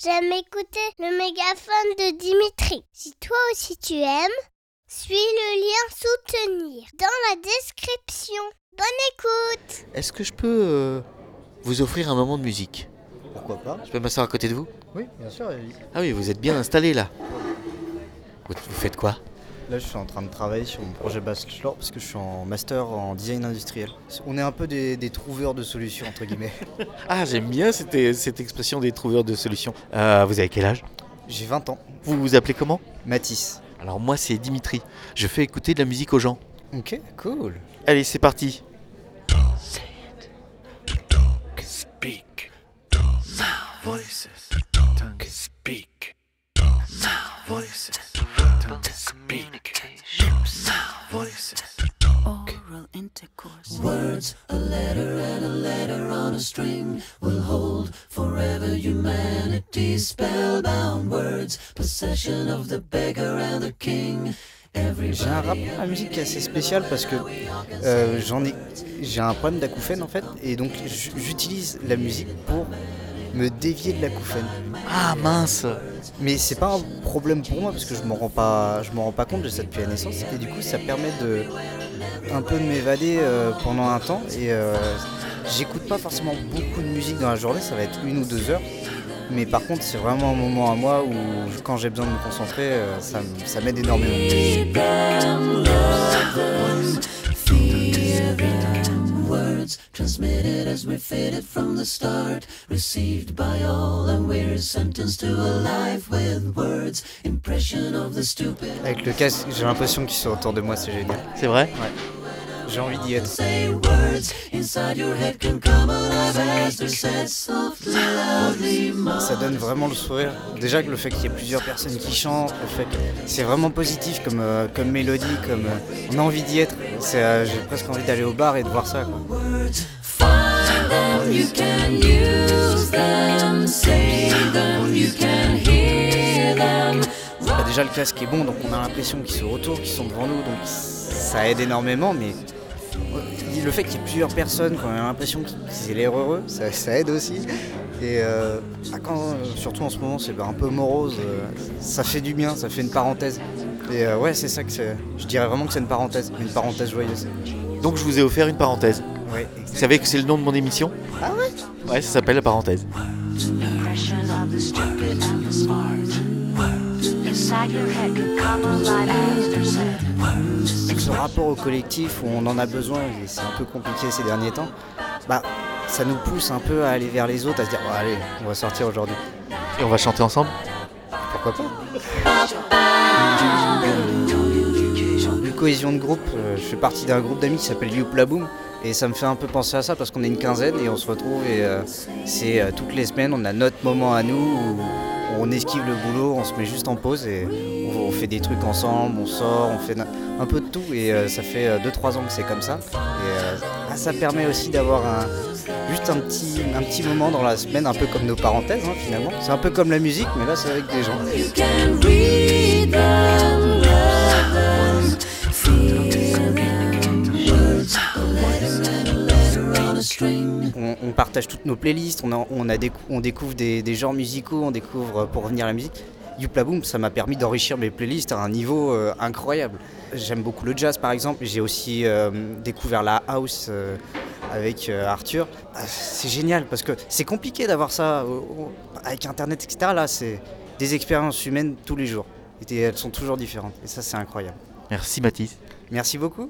j'aime écouter le mégaphone de Dimitri. Si toi aussi tu aimes, suis le lien soutenir dans la description. Bonne écoute Est-ce que je peux euh, vous offrir un moment de musique? Pourquoi pas Je peux m'asseoir à côté de vous? Oui, bien sûr. Ellie. Ah oui, vous êtes bien installé là. Vous, vous faites quoi? Là, je suis en train de travailler sur mon projet bachelor parce que je suis en master en design industriel. On est un peu des, des trouveurs de solutions, entre guillemets. Ah, j'aime bien cette, cette expression des trouveurs de solutions. Euh, vous avez quel âge J'ai 20 ans. Vous vous appelez comment Matisse. Alors moi c'est Dimitri. Je fais écouter de la musique aux gens. Ok, cool. Allez, c'est parti. voices. Tongue speak. Sound voices. Tongue speak. A letter and a letter on a string will hold forever humanity. Spellbound words, possession of the beggar and the king. J'ai un rapport à la musique qui est assez spécial parce que euh, j'en ai, j'ai un problème d'acouphène en fait, et donc j'utilise la musique pour me dévier de l'acouphène. Ah mince Mais c'est pas un problème pour moi parce que je m'en rends pas, je m'en rends pas compte de ça depuis la naissance et du coup ça permet de un peu de m'évader euh, pendant un temps et euh, j'écoute pas forcément beaucoup de musique dans la journée, ça va être une ou deux heures. Mais par contre c'est vraiment un moment à moi où quand j'ai besoin de me concentrer, euh, ça m'aide énormément. As we're fitted from the start, received by all, and we're sentenced to a life with words. Impression of the stupid. Avec le casque, j'ai l'impression qu'ils sont autour de moi, c'est génial. C'est vrai? J'ai envie d'y être. Say words inside your head can come alive as they're said softly, loudly. Ça donne vraiment le sourire. Déjà que le fait qu'il y ait plusieurs personnes qui chantent, le fait que c'est vraiment positif comme, euh, comme mélodie, comme euh, on a envie d'y être. Euh, j'ai presque envie d'aller au bar et de voir ça. quoi. Déjà le casque est bon, donc on a l'impression qu'ils sont autour, qu'ils sont devant nous, donc ça aide énormément. Mais le fait qu'il y ait plusieurs personnes, qu'on a l'impression qu'ils aient l'air heureux, ça, aide aussi. Et euh, bah, surtout en ce moment, c'est bah, un peu morose, euh, ça fait du bien, ça fait une parenthèse. Et euh, ouais, c'est ça que c'est. Je dirais vraiment que c'est une parenthèse, une parenthèse joyeuse. Donc je vous ai offert une parenthèse. Ouais, Vous savez que c'est le nom de mon émission Ah ouais Ouais, ça s'appelle la parenthèse. Ce rapport au collectif où on en a besoin, et c'est un peu compliqué ces derniers temps, bah ça nous pousse un peu à aller vers les autres, à se dire Bon, allez, on va sortir aujourd'hui. Et on va chanter ensemble Pourquoi pas? cohésion de groupe, euh, je fais partie d'un groupe d'amis qui s'appelle Youpla Boom et ça me fait un peu penser à ça parce qu'on est une quinzaine et on se retrouve et euh, c'est euh, toutes les semaines on a notre moment à nous où on esquive le boulot, on se met juste en pause et on, fait des trucs ensemble, on sort, on fait un peu de tout et ça fait 2-3 ans que c'est comme ça et euh, ah, ça permet aussi d'avoir juste un petit, un petit moment dans la semaine un peu comme nos parenthèses hein, finalement. C'est un peu comme la musique mais là c'est avec des gens. On partage toutes nos playlists, on, a- on, a décou- on découvre des, des genres musicaux, on découvre euh, pour revenir à la musique. Youpla Boom, ça m'a permis d'enrichir mes playlists à un niveau euh, incroyable. J'aime beaucoup le jazz par exemple, j'ai aussi euh, découvert la house euh, avec euh, Arthur. Ah, C'est génial parce que c'est compliqué d'avoir ça avec internet, etc. Là, c'est des expériences humaines tous les jours. Et elles sont toujours différentes. Et ça, c'est incroyable. Merci Mathis. Merci beaucoup.